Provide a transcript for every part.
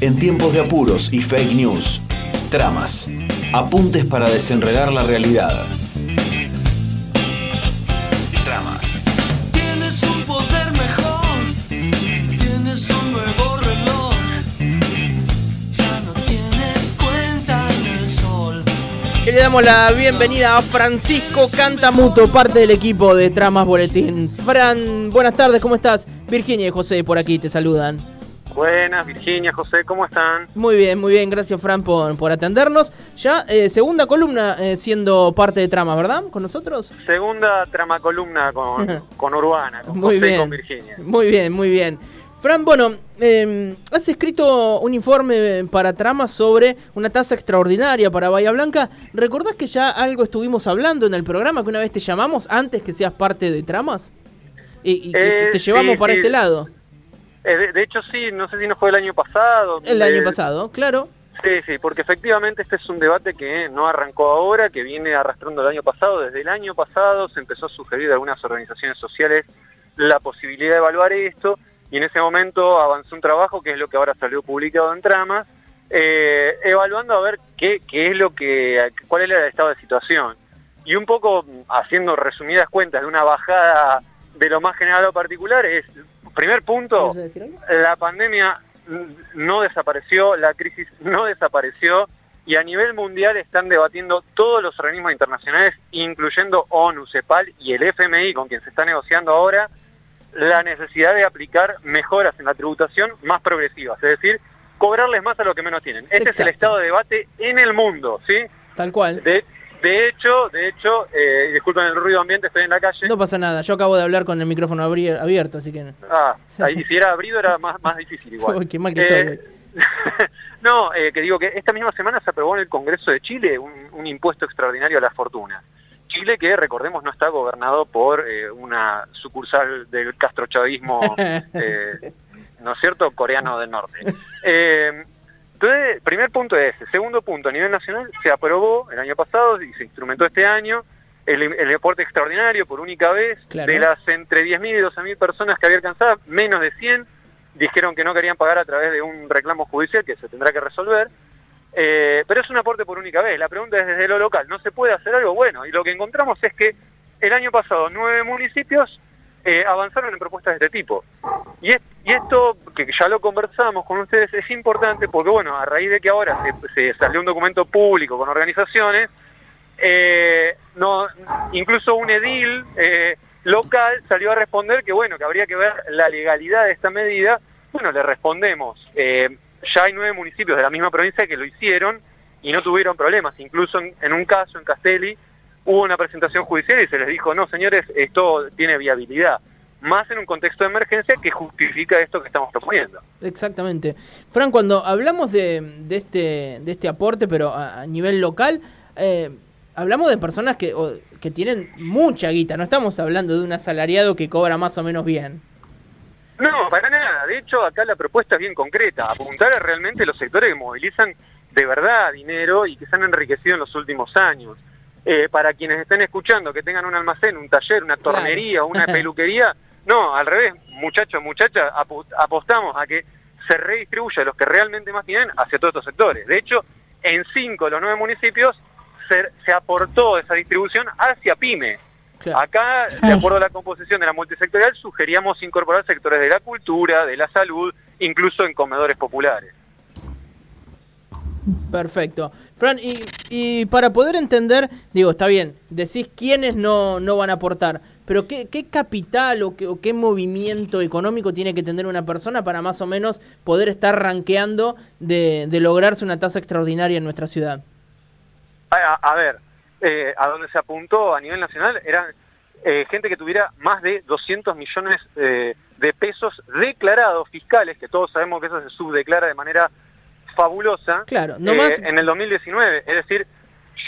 En tiempos de apuros y fake news, tramas, apuntes para desenredar la realidad. Le damos la bienvenida a Francisco Cantamuto, parte del equipo de Tramas Boletín. Fran, buenas tardes, ¿cómo estás? Virginia y José por aquí te saludan. Buenas, Virginia, José, ¿cómo están? Muy bien, muy bien, gracias Fran por, por atendernos. Ya eh, segunda columna eh, siendo parte de Tramas, ¿verdad? ¿Con nosotros? Segunda trama columna con, con Urbana, con Muy José y bien. con Virginia. Muy bien, muy bien. Fran, bueno, eh, has escrito un informe para Tramas sobre una tasa extraordinaria para Bahía Blanca. ¿Recordás que ya algo estuvimos hablando en el programa, que una vez te llamamos antes que seas parte de Tramas? Y, y que Eh, te llevamos sí, para sí. este lado. Eh, de, de hecho, sí, no sé si no fue el año pasado. El año pasado, claro. Sí, sí, porque efectivamente este es un debate que no arrancó ahora, que viene arrastrando el año pasado. Desde el año pasado se empezó a sugerir de algunas organizaciones sociales la posibilidad de evaluar esto y en ese momento avanzó un trabajo que es lo que ahora salió publicado en Tramas, eh, evaluando a ver qué, qué es lo que, cuál era el estado de situación. Y un poco mm, haciendo resumidas cuentas de una bajada de lo más general a lo particular es, primer punto, la pandemia no desapareció, la crisis no desapareció y a nivel mundial están debatiendo todos los organismos internacionales, incluyendo ONU, CEPAL y el FMI, con quien se está negociando ahora, la necesidad de aplicar mejoras en la tributación más progresivas, es decir, cobrarles más a lo que menos tienen. Este es el estado de debate en el mundo, ¿sí? Tal cual. De, de hecho, de hecho, eh, disculpen el ruido ambiente, estoy en la calle. No pasa nada. Yo acabo de hablar con el micrófono abierto, así que. Ah, ahí, si era abrido era más, más difícil igual. Qué mal que Eh, estoy. no, eh, que digo que esta misma semana se aprobó en el Congreso de Chile un, un impuesto extraordinario a las fortunas. Chile que, recordemos, no está gobernado por eh, una sucursal del castrochavismo, eh, ¿no es cierto?, coreano del norte. Eh, entonces, primer punto es ese. Segundo punto, a nivel nacional se aprobó el año pasado y se instrumentó este año el, el deporte extraordinario por única vez. Claro. De las entre 10.000 y 12.000 personas que había alcanzado, menos de 100 dijeron que no querían pagar a través de un reclamo judicial que se tendrá que resolver. Eh, pero es un aporte por única vez. La pregunta es desde lo local, ¿no se puede hacer algo? Bueno, y lo que encontramos es que el año pasado nueve municipios eh, avanzaron en propuestas de este tipo. Y, es- y esto, que ya lo conversamos con ustedes, es importante porque, bueno, a raíz de que ahora se, salió un documento público con organizaciones, eh, no, incluso un edil local salió a responder que, bueno, que habría que ver la legalidad de esta medida. Bueno, le respondemos. Ya hay nueve municipios de la misma provincia que lo hicieron y no tuvieron problemas. Incluso en, en un caso, en Castelli, hubo una presentación judicial y se les dijo, no, señores, esto tiene viabilidad. Más en un contexto de emergencia que justifica esto que estamos proponiendo. Exactamente. Fran, cuando hablamos de, de este, de este aporte, pero a, a nivel local, eh, hablamos de personas que, o- que tienen mucha guita. No estamos hablando de un asalariado que cobra más o menos bien. No, para nada. De hecho, acá la propuesta es bien concreta. Apuntar a realmente los sectores que movilizan de verdad dinero y que se han enriquecido en los últimos años. Eh, para quienes estén escuchando, que tengan un almacén, un taller, una tornería, una peluquería, no, al revés, muchachos, muchachas, apostamos a que se redistribuya los que realmente más tienen hacia todos estos sectores. De hecho, en cinco de los nueve municipios se, se aportó esa distribución hacia pyme. Claro. Acá, de acuerdo a la composición de la multisectorial, sugeríamos incorporar sectores de la cultura, de la salud, incluso en comedores populares. Perfecto. Fran, y, y para poder entender, digo, está bien, decís quiénes no, no van a aportar, pero ¿qué, qué capital o qué, o qué movimiento económico tiene que tener una persona para más o menos poder estar rankeando de, de lograrse una tasa extraordinaria en nuestra ciudad? A, a- a ver, eh, a donde se apuntó a nivel nacional eran eh, gente que tuviera más de 200 millones eh, de pesos declarados fiscales, que todos sabemos que eso se subdeclara de manera fabulosa. Claro, no eh, más- en el 2019. Es decir,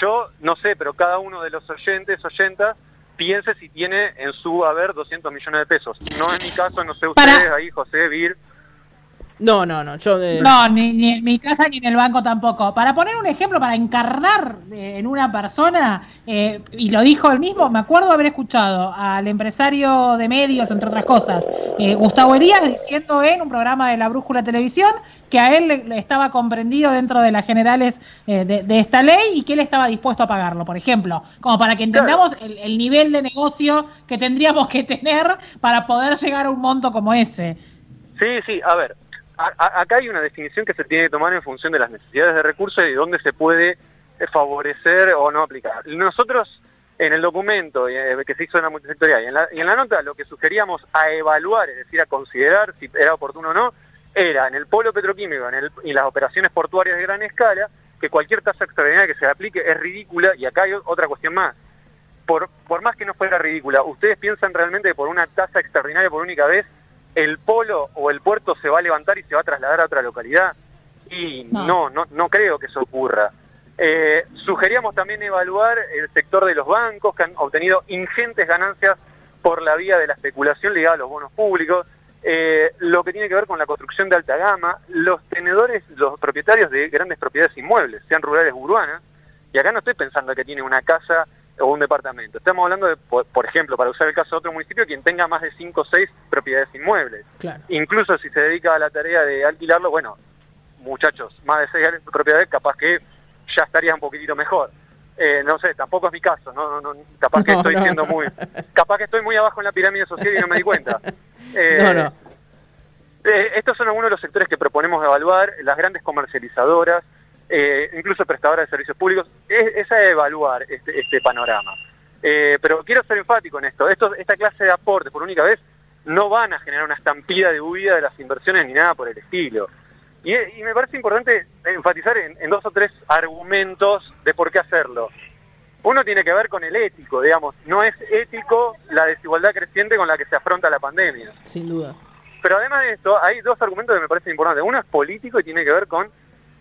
yo no sé, pero cada uno de los oyentes, oyentas, piense si tiene en su haber 200 millones de pesos. No es mi caso, no sé Para- ustedes ahí, José, Vir. No, no, no. Yo, eh, No, ni, ni en mi casa ni en el banco tampoco. Para poner un ejemplo, para encarnar eh, en una persona, eh, y lo dijo él mismo, me acuerdo haber escuchado al empresario de medios, entre otras cosas, eh, Gustavo Elías, diciendo en un programa de la Brújula Televisión que a él le, le estaba comprendido dentro de las generales eh, de, de esta ley y que él estaba dispuesto a pagarlo, por ejemplo. Como para que entendamos el, el nivel de negocio que tendríamos que tener para poder llegar a un monto como ese. Sí, sí, a ver, acá hay una definición que se tiene que tomar en función de las necesidades de recursos y dónde se puede eh, favorecer o no aplicar. Nosotros, en el documento eh, que se hizo en la multisectorial y en la, y en la nota, lo que sugeríamos a evaluar, es decir, a considerar si era oportuno o no, era en el polo petroquímico en el- y las operaciones portuarias de gran escala, que cualquier tasa extraordinaria que se aplique es ridícula, y acá hay otra cuestión más. Por, por más que no fuera ridícula, ¿ustedes piensan realmente que por una tasa extraordinaria por única vez el polo o el puerto se va a levantar y se va a trasladar a otra localidad? Y No. no, no, no creo que eso ocurra. Eh, sugeríamos también evaluar el sector de los bancos que han obtenido ingentes ganancias por la vía de la especulación ligada a los bonos públicos, eh, lo que tiene que ver con la construcción de alta gama, los tenedores, los propietarios de grandes propiedades inmuebles, sean rurales o urbanas, y acá no estoy pensando que tiene una casa o un departamento, estamos hablando de, por, por ejemplo, para usar el caso de otro municipio, quien tenga más de 5 o 6 propiedades inmuebles. claro. Incluso si se dedica a la tarea de alquilarlo, bueno, muchachos, más de 6 propiedades, capaz que ya estaría un poquitito mejor. Eh, no sé, tampoco es mi caso, no, no, no, capaz que No, estoy no, siendo muy, capaz que estoy muy abajo en la pirámide social y no me di cuenta. Eh, No, no. eh, estos son algunos de los sectores que proponemos evaluar, las grandes comercializadoras, eh, incluso prestadoras de servicios públicos, es, es a evaluar este, este panorama. Eh, pero quiero ser enfático en esto. esto, esta clase de aportes por única vez no van a generar una estampida de huida de las inversiones ni nada por el estilo. Y, y me parece importante enfatizar en, en dos o tres argumentos de por qué hacerlo. Uno tiene que ver con el ético, digamos, no es ético la desigualdad creciente con la que se afronta la pandemia. Sin duda. Pero además de esto, hay dos argumentos que me parecen importantes. Uno es político y tiene que ver con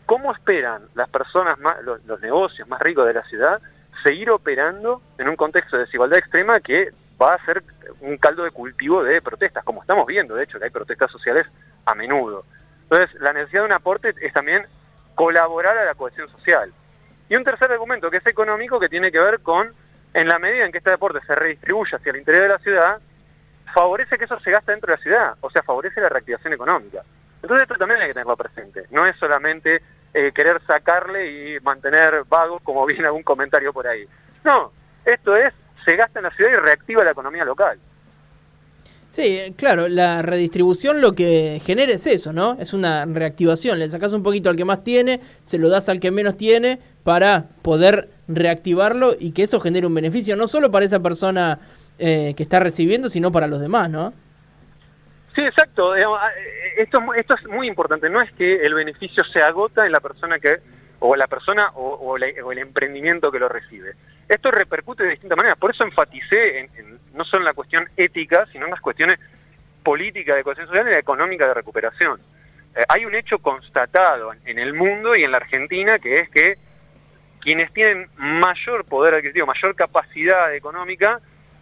cómo esperan las personas, más, los, negocios más ricos de la ciudad, seguir operando en un contexto de desigualdad extrema que va a ser un caldo de cultivo de protestas, como estamos viendo, de hecho, que hay protestas sociales a menudo. Entonces, la necesidad de un aporte es también colaborar a la cohesión social. Y un tercer argumento, que es económico, que tiene que ver con, en la medida en que este deporte se redistribuye hacia el interior de la ciudad, favorece que eso se gaste dentro de la ciudad, o sea, favorece la reactivación económica. Entonces esto también hay que tenerlo presente, no es solamente eh, querer sacarle y mantener vagos, como viene algún comentario por ahí. No, esto es, se gasta en la ciudad y reactiva la economía local. Sí, eh, claro, la redistribución lo que genera es eso, ¿no? Es una reactivación. Le sacas un poquito al que más tiene, se lo das al que menos tiene para poder reactivarlo y que eso genere un beneficio no solo para esa persona eh, que está recibiendo, sino para los demás, ¿no? Sí, exacto. ah, eh, Esto, esto es muy importante. No es que el beneficio se agota en la persona que, o la persona o, la- o el emprendimiento que lo recibe. Esto repercute de distintas maneras. Por eso enfaticé en, no solo en la cuestión ética, sino en las cuestiones políticas de cohesión social y económica de recuperación. Eh, hay un hecho constatado en, en el mundo y en la Argentina que es que quienes tienen mayor poder adquisitivo, mayor capacidad económica,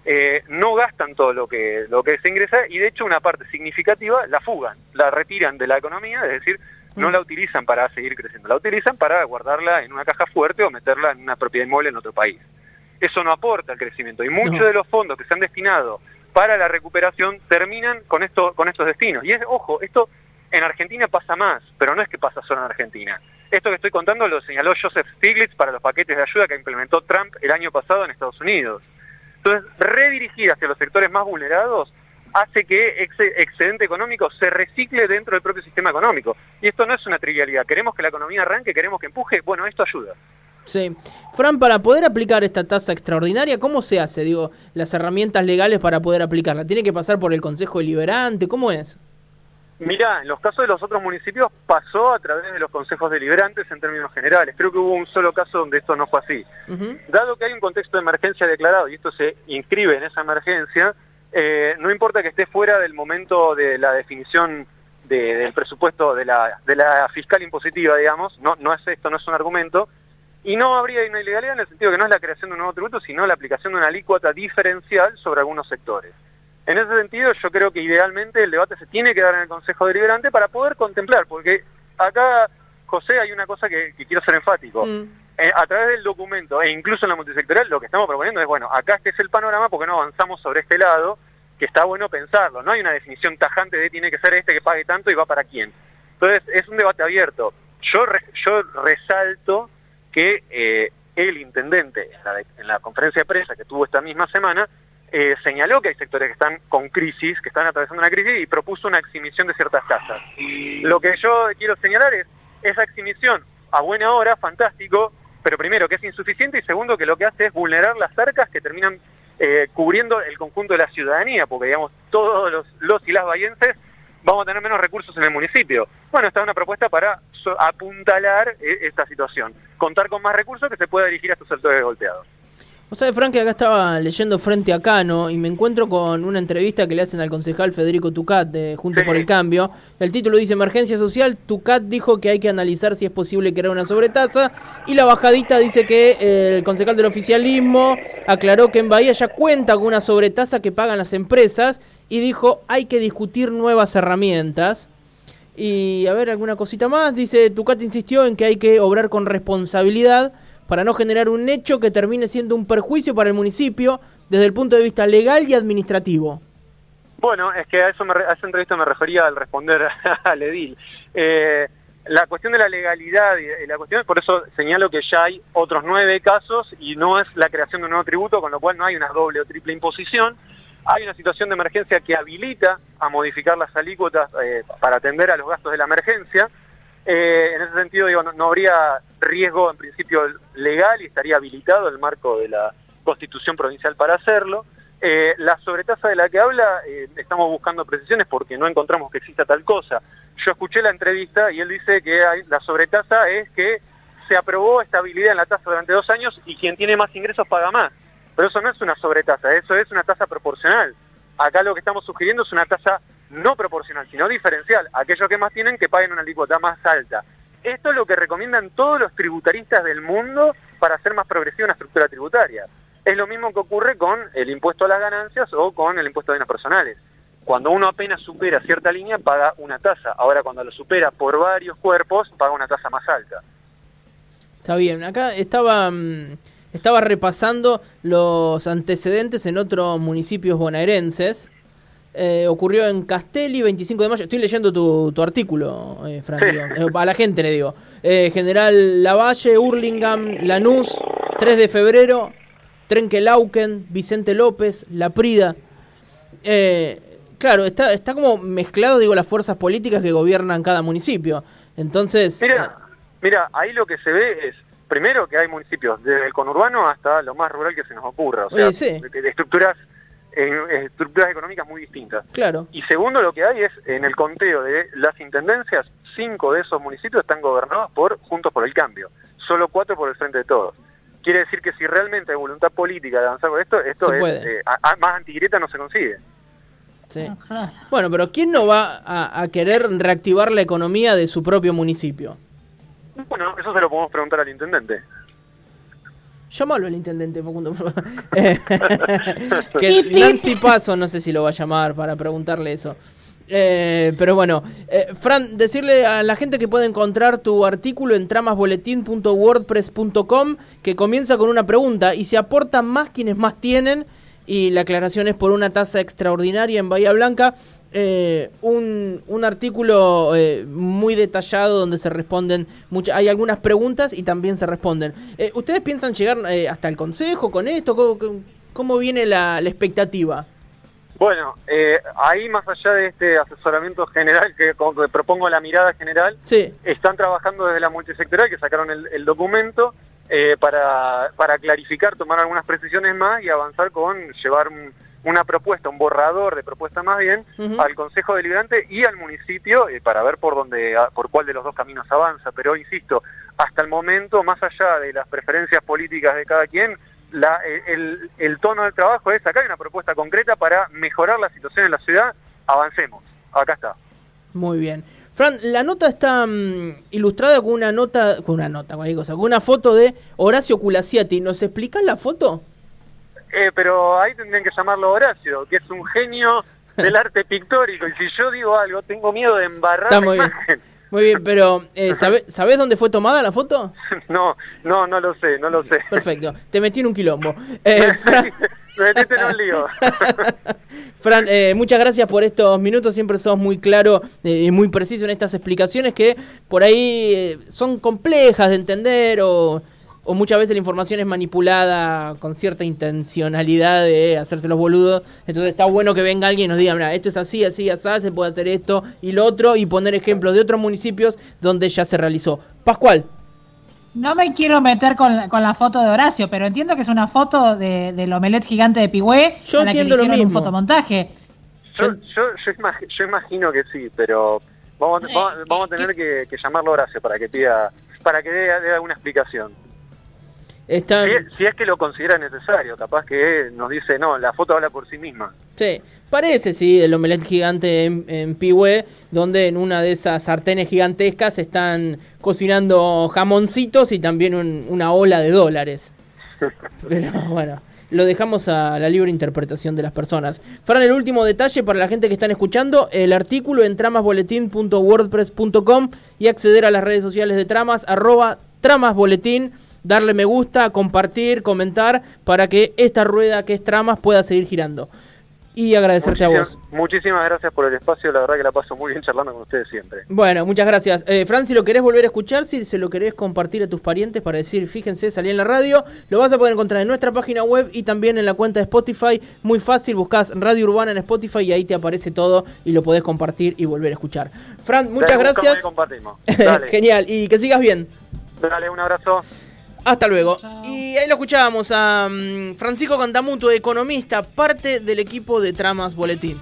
eh, no gastan todo lo que, lo que se ingresa y de hecho una parte significativa la fugan, la retiran de la economía, es decir, no la utilizan para seguir creciendo, la utilizan para guardarla en una caja fuerte o meterla en una propiedad inmueble en otro país. Eso no aporta al crecimiento y muchos No. de los fondos que se han destinado para la recuperación terminan con, esto, con estos destinos. Y es, ojo, esto en Argentina pasa más, pero no es que pasa solo en Argentina. Esto que estoy contando lo señaló Joseph Stiglitz para los paquetes de ayuda que implementó Trump el año pasado en Estados Unidos. Entonces, redirigir hacia los sectores más vulnerados hace que ese excedente económico se recicle dentro del propio sistema económico. Y esto no es una trivialidad. Queremos que la economía arranque, queremos que empuje. Bueno, esto ayuda. Sí. Fran, para poder aplicar esta tasa extraordinaria, ¿cómo se hace? Digo, las herramientas legales para poder aplicarla. ¿Tiene que pasar por el Consejo Deliberante? ¿Cómo es? Mirá, en los casos de los otros municipios pasó a través de los consejos deliberantes en términos generales. Creo que hubo un solo caso donde esto no fue así. Dado que hay un contexto de emergencia declarado y esto se inscribe en esa emergencia, eh, no importa que esté fuera del momento de la definición de- del presupuesto de la, de la fiscal impositiva, digamos, no, no es esto, no es un argumento, y no habría una ilegalidad en el sentido que no es la creación de un nuevo tributo, sino la aplicación de una alícuota diferencial sobre algunos sectores. En ese sentido, yo creo que idealmente el debate se tiene que dar en el Consejo Deliberante para poder contemplar, porque acá, José, hay una cosa que, que quiero ser enfático. Mm. Eh, a través del documento e incluso en la multisectorial, lo que estamos proponiendo es, bueno, acá este es el panorama porque no avanzamos sobre este lado, que está bueno pensarlo. No hay una definición tajante de tiene que ser este que pague tanto y va para quién. Entonces, es un debate abierto. Yo, re- yo resalto que eh, el intendente, en la, en la conferencia de prensa que tuvo esta misma semana, eh, señaló que hay sectores que están con crisis, que están atravesando una crisis y propuso una exhibición de ciertas casas. Lo que yo quiero señalar es esa exhibición a buena hora, fantástico, pero primero que es insuficiente y segundo que lo que hace es vulnerar las arcas que terminan eh, cubriendo el conjunto de la ciudadanía, porque digamos todos los, los y las bahienses vamos a tener menos recursos en el municipio. Bueno, esta es una propuesta para apuntalar eh, esta situación, contar con más recursos que se pueda dirigir a estos sectores golpeados. O sea, Frank, que acá estaba leyendo frente a Cano y me encuentro con una entrevista que le hacen al concejal Federico Tucat de Juntos Sí. por el Cambio. El título dice Emergencia Social. Tucat dijo que hay que analizar si es posible crear una sobretasa. Y la bajadita dice que eh, el concejal del oficialismo aclaró que en Bahía ya cuenta con una sobretasa que pagan las empresas. Y dijo hay que discutir nuevas herramientas. Y a ver, alguna cosita más. Dice, Tucat insistió en que hay que obrar con responsabilidad para no generar un hecho que termine siendo un perjuicio para el municipio desde el punto de vista legal y administrativo. Bueno, es que a, eso me a esa entrevista me refería al responder al edil. Eh, la cuestión de la legalidad y la cuestión, por eso señalo que ya hay otros nueve casos y no es la creación de un nuevo tributo, con lo cual no hay una doble o triple imposición. Hay una situación de emergencia que habilita a modificar las alícuotas eh, para atender a los gastos de la emergencia. Eh, en ese sentido, digo, no, no habría riesgo en principio legal y estaría habilitado el marco de la Constitución Provincial para hacerlo. Eh, la sobretasa de la que habla, eh, estamos buscando precisiones porque no encontramos que exista tal cosa. Yo escuché la entrevista y él dice que hay- la sobretasa es que se aprobó estabilidad en la tasa durante dos años y quien tiene más ingresos paga más. Pero eso no es una sobretasa, eso es una tasa proporcional. Acá lo que estamos sugiriendo es una tasa no proporcional, sino diferencial. Aquellos que más tienen que paguen una alícuota más alta. Esto es lo que recomiendan todos los tributaristas del mundo para hacer más progresiva una estructura tributaria. Es lo mismo que ocurre con el impuesto a las ganancias o con el impuesto a bienes personales. Cuando uno apenas supera cierta línea, paga una tasa. Ahora, cuando lo supera por varios cuerpos, paga una tasa más alta. Está bien, acá estaba, mm, estaba repasando los antecedentes en otros municipios bonaerenses. Eh, ocurrió en Castelli, 25 de mayo. Estoy leyendo tu, tu artículo, eh, Fran, Sí. Eh, a la gente le digo. Eh, General Lavalle, Hurlingham, Lanús, 3 de febrero, Trenquelauquen, Vicente López, La Prida. Eh, claro, está, está como mezclado, digo, las fuerzas políticas que gobiernan cada municipio. Entonces, Mira, mira, ahí lo que se ve es, primero que hay municipios, desde el conurbano hasta lo más rural que se nos ocurra, o sea, sí. estructuras, eh, estructuras económicas muy distintas. claro. Y segundo, lo que hay es, en el conteo de las intendencias, cinco de esos municipios están gobernados por Juntos por el Cambio, solo cuatro por el Frente de Todos. Quiere decir que si realmente hay voluntad política de avanzar con esto, esto Se es, eh, a- a- más antigreta no se consigue. Sí. Ah. Bueno, pero ¿quién no va a, a querer reactivar la economía de su propio municipio? Bueno, eso se lo podemos preguntar al intendente. Llámalo al intendente, Facundo. Eh, que. Nancy Paso, no sé si lo va a llamar para preguntarle eso. Eh, pero bueno, eh, Fran, decirle a la gente que puede encontrar tu artículo en tramasboletín.wordpress.com que comienza con una pregunta y se aportan más quienes más tienen y la aclaración es por una tasa extraordinaria en Bahía Blanca. Eh, un, un artículo eh, muy detallado donde se responden muchas hay algunas preguntas y también se responden. Eh, ¿Ustedes piensan llegar eh, hasta el consejo con esto? ¿Cómo, cómo- viene la, la expectativa? Bueno, eh, ahí más allá de este asesoramiento general que, que propongo la mirada general, Sí, están trabajando desde la multisectorial que sacaron el, el documento para, para clarificar, tomar algunas precisiones más y avanzar con llevar un- una propuesta, un borrador de propuesta más bien, al Consejo Deliberante y al municipio eh, para ver por dónde, por cuál de los dos caminos avanza. Pero insisto, hasta el momento, más allá de las preferencias políticas de cada quien, la- el, el tono del trabajo es acá hay una propuesta concreta para mejorar la situación en la ciudad, avancemos. Acá está. Muy bien. Fran, la nota está mm, ilustrada con una nota, con una nota, cualquier cosa, con una foto de Horacio Culaciati. ¿Nos explicas la foto? Eh, pero ahí tendrían que llamarlo Horacio, que es un genio del arte pictórico. Y si yo digo algo, tengo miedo de embarrar Está la muy bien. Muy bien, pero eh, ¿sabe- ¿sabés dónde fue tomada la foto? No, no, no lo sé, no lo sé. Perfecto, te metí en un quilombo. Eh, Fran, Me metiste en un lío. Fran, eh, muchas gracias por estos minutos, siempre sos muy claro eh, y muy preciso en estas explicaciones que por ahí eh, son complejas de entender o, o muchas veces la información es manipulada con cierta intencionalidad de hacerse los boludos. Entonces está bueno que venga alguien y nos diga, mira, esto es así, así, así, se puede hacer esto y lo otro y poner ejemplos de otros municipios donde ya se realizó. Pascual. No me quiero meter con la, con la foto de Horacio, pero entiendo que es una foto de, del omelet gigante de Pigüé Yo la que le entiendo lo hicieron un mismo. fotomontaje. Yo, yo, yo, imag- yo imagino que sí, pero vamos, vamos, vamos a tener que, que llamarlo a Horacio para que pida, para que dé, dé alguna explicación. Está, Si, si es que lo considera necesario, capaz que nos dice, no, la foto habla por sí misma. Sí, parece, sí, el omelette gigante en, en Pihue, donde en una de esas sartenes gigantescas están cocinando jamoncitos y también un- una ola de dólares. Pero bueno, lo dejamos a la libre interpretación de las personas. Fran, el último detalle para la gente que están escuchando, el artículo en tramasboletín.wordpress.com y acceder a las redes sociales de Tramas, arroba tramasboletín, darle me gusta, compartir, comentar, para que esta rueda que es Tramas pueda seguir girando. Y agradecerte a vos. Muchísimas- gracias por el espacio, la verdad que la paso muy bien charlando con ustedes siempre. Bueno, muchas gracias. Eh, Fran, si lo querés volver a escuchar, si se lo querés compartir a tus parientes para decir, fíjense, salí en la radio, lo vas a poder encontrar en nuestra página web y también en la cuenta de Spotify. Muy fácil, buscas Radio Urbana en Spotify y ahí te aparece todo y lo podés compartir y volver a escuchar. Fran, muchas Dale, gracias. compartimos. Dale, Genial, y que sigas bien. dale, un abrazo. Hasta luego. Y ahí lo escuchábamos a mm, Francisco Cantamuto, economista, parte del equipo de Tramas Boletín.